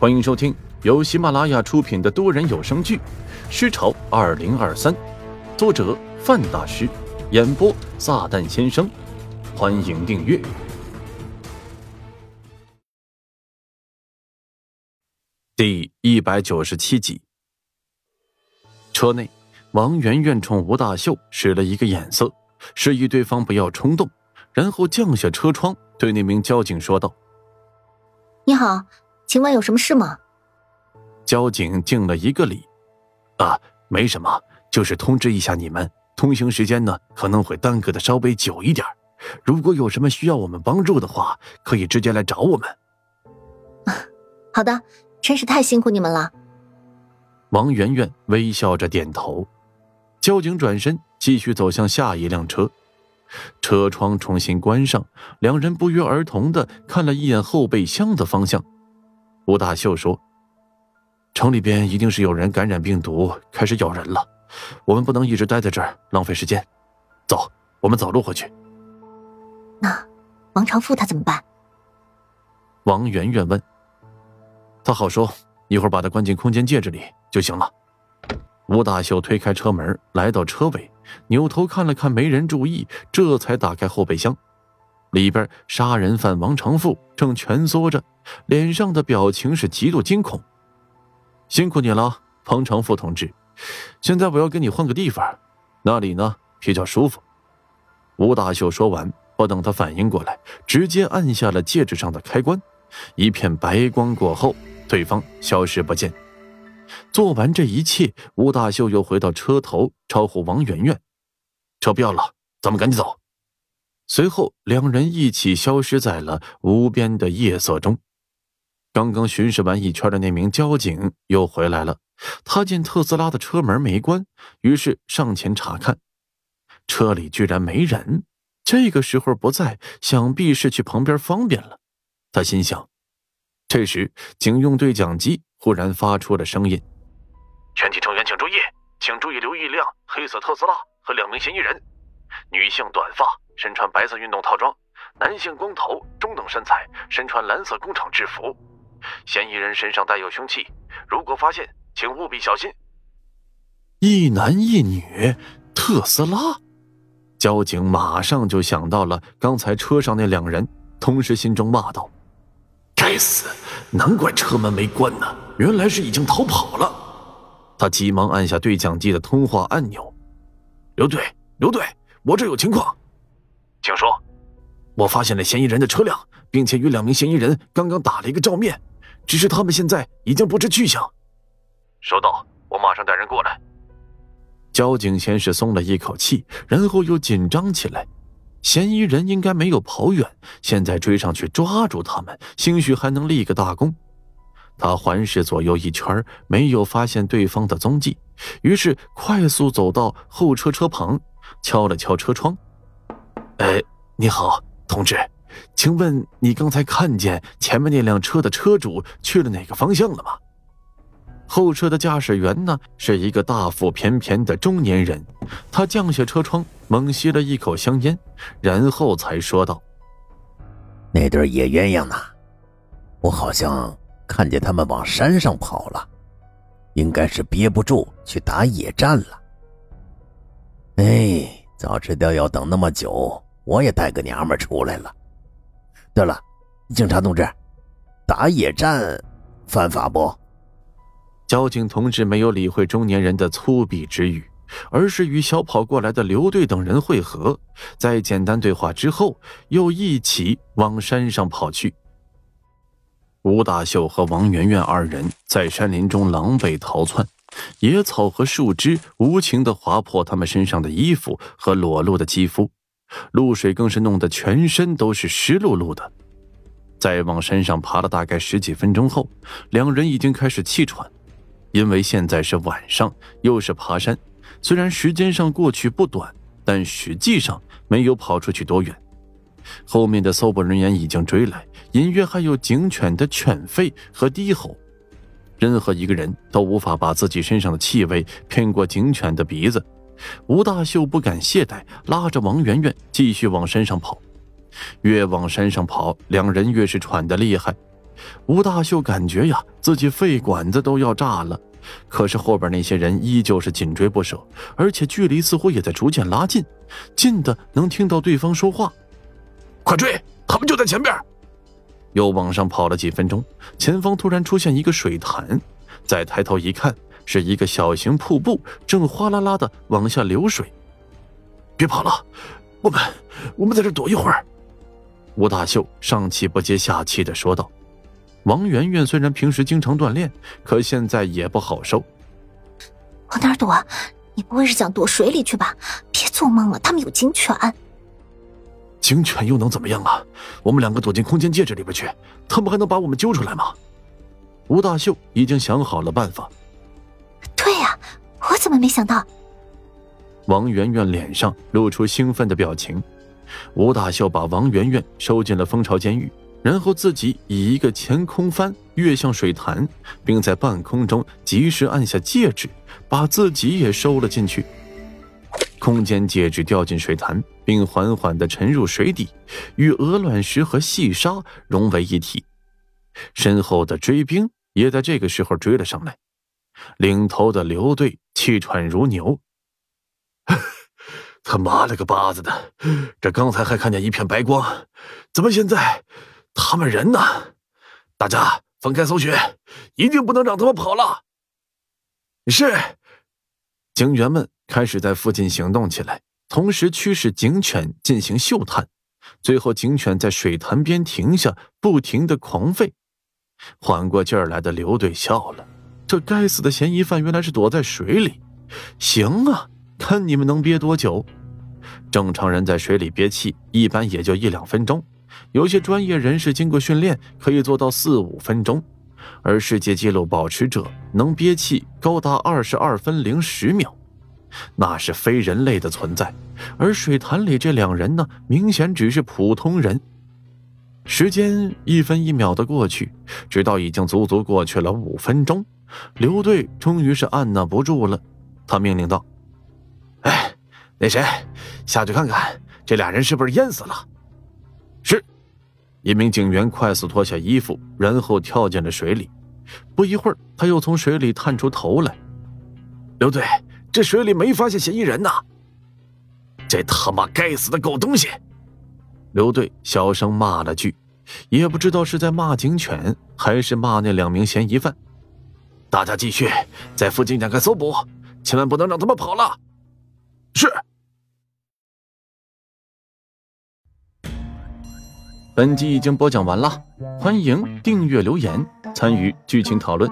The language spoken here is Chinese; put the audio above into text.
欢迎收听由喜马拉雅出品的多人有声剧《尸潮二零二三》，作者范大师，演播撒旦先生。欢迎订阅第一百九十七集。车内，王媛媛冲吴大秀使了一个眼色，示意对方不要冲动，然后降下车窗，对那名交警说道：“你好。”请问有什么事吗？交警敬了一个礼，啊，没什么，就是通知一下你们，通行时间呢可能会耽搁的稍微久一点。如果有什么需要我们帮助的话，可以直接来找我们。好的，真是太辛苦你们了。王媛媛微笑着点头。交警转身继续走向下一辆车，车窗重新关上，两人不约而同的看了一眼后备箱的方向。吴大秀说：“城里边一定是有人感染病毒，开始咬人了。我们不能一直待在这儿，浪费时间。走，我们走路回去。”那王长富他怎么办？王媛媛问。他好说，一会儿把他关进空间戒指里就行了。吴大秀推开车门，来到车尾，扭头看了看，没人注意，这才打开后备箱。里边杀人犯王长富正蜷缩着，脸上的表情是极度惊恐。辛苦你了，王长富同志。现在我要跟你换个地方，那里呢比较舒服。吴大秀说完，不等他反应过来，直接按下了戒指上的开关。一片白光过后，对方消失不见。做完这一切，吴大秀又回到车头，招呼王媛媛：“车不要了，咱们赶紧走。”随后，两人一起消失在了无边的夜色中。刚刚巡视完一圈的那名交警又回来了。他见特斯拉的车门没关，于是上前查看，车里居然没人。这个时候不在，想必是去旁边方便了。他心想。这时，警用对讲机忽然发出了声音：“全体成员请注意，请注意留意一辆黑色特斯拉和两名嫌疑人，女性短发。”身穿白色运动套装，男性光头，中等身材，身穿蓝色工厂制服。嫌疑人身上带有凶器，如果发现，请务必小心。一男一女，特斯拉，交警马上就想到了刚才车上那两人，同时心中骂道：“该死，难怪车门没关呢，原来是已经逃跑了。”他急忙按下对讲机的通话按钮：“刘队，刘队，我这有情况。”请说，我发现了嫌疑人的车辆，并且与两名嫌疑人刚刚打了一个照面，只是他们现在已经不知去向。收到，我马上带人过来。交警先是松了一口气，然后又紧张起来。嫌疑人应该没有跑远，现在追上去抓住他们，兴许还能立个大功。他环视左右一圈，没有发现对方的踪迹，于是快速走到后车车旁，敲了敲车窗。哎，你好，同志，请问你刚才看见前面那辆车的车主去了哪个方向了吗？后车的驾驶员呢，是一个大腹便便的中年人，他降下车窗，猛吸了一口香烟，然后才说道：“那对野鸳鸯呢？我好像看见他们往山上跑了，应该是憋不住去打野战了。哎，早知道要等那么久。”我也带个娘们出来了。对了，警察同志，打野战犯法不？交警同志没有理会中年人的粗鄙之语，而是与小跑过来的刘队等人会合，在简单对话之后，又一起往山上跑去。吴大秀和王媛媛二人在山林中狼狈逃窜，野草和树枝无情的划破他们身上的衣服和裸露的肌肤。露水更是弄得全身都是湿漉漉的。再往山上爬了大概十几分钟后，两人已经开始气喘，因为现在是晚上，又是爬山，虽然时间上过去不短，但实际上没有跑出去多远。后面的搜捕人员已经追来，隐约还有警犬的犬吠和低吼。任何一个人都无法把自己身上的气味骗过警犬的鼻子。吴大秀不敢懈怠，拉着王媛媛继续往山上跑。越往山上跑，两人越是喘得厉害。吴大秀感觉呀，自己肺管子都要炸了。可是后边那些人依旧是紧追不舍，而且距离似乎也在逐渐拉近，近的能听到对方说话。快追，他们就在前边。又往上跑了几分钟，前方突然出现一个水潭，再抬头一看，是一个小型瀑布，正哗啦啦的往下流水。别跑了，我们我们在这躲一会儿。吴大秀上气不接下气的说道。王媛媛虽然平时经常锻炼，可现在也不好受。往哪躲？你不会是想躲水里去吧？别做梦了，他们有警犬。警犬又能怎么样啊？我们两个躲进空间戒指里边去，他们还能把我们揪出来吗？吴大秀已经想好了办法。对呀，我怎么没想到？王媛媛脸上露出兴奋的表情。吴大秀把王媛媛收进了蜂巢监狱。然后自己以一个前空翻跃向水潭，并在半空中及时按下戒指，把自己也收了进去。空间戒指掉进水潭，并缓缓地沉入水底，与鹅卵石和细沙融为一体。身后的追兵也在这个时候追了上来，领头的刘队气喘如牛：“ 他妈了个巴子的！这刚才还看见一片白光，怎么现在……”他们人呢？大家分开搜寻，一定不能让他们跑了。是，警员们开始在附近行动起来，同时驱使警犬进行嗅探。最后，警犬在水潭边停下，不停的狂吠。缓过劲儿来的刘队笑了：“这该死的嫌疑犯原来是躲在水里。行啊，看你们能憋多久。正常人在水里憋气，一般也就一两分钟。”有些专业人士经过训练可以做到四五分钟，而世界纪录保持者能憋气高达二十二分零十秒，那是非人类的存在。而水潭里这两人呢，明显只是普通人。时间一分一秒的过去，直到已经足足过去了五分钟，刘队终于是按捺不住了，他命令道：“哎，那谁，下去看看这俩人是不是淹死了。”是，一名警员快速脱下衣服，然后跳进了水里。不一会儿，他又从水里探出头来。刘队，这水里没发现嫌疑人呐！这他妈该死的狗东西！刘队小声骂了句，也不知道是在骂警犬，还是骂那两名嫌疑犯。大家继续在附近展开搜捕，千万不能让他们跑了。是。本集已经播讲完了，欢迎订阅、留言、参与剧情讨论。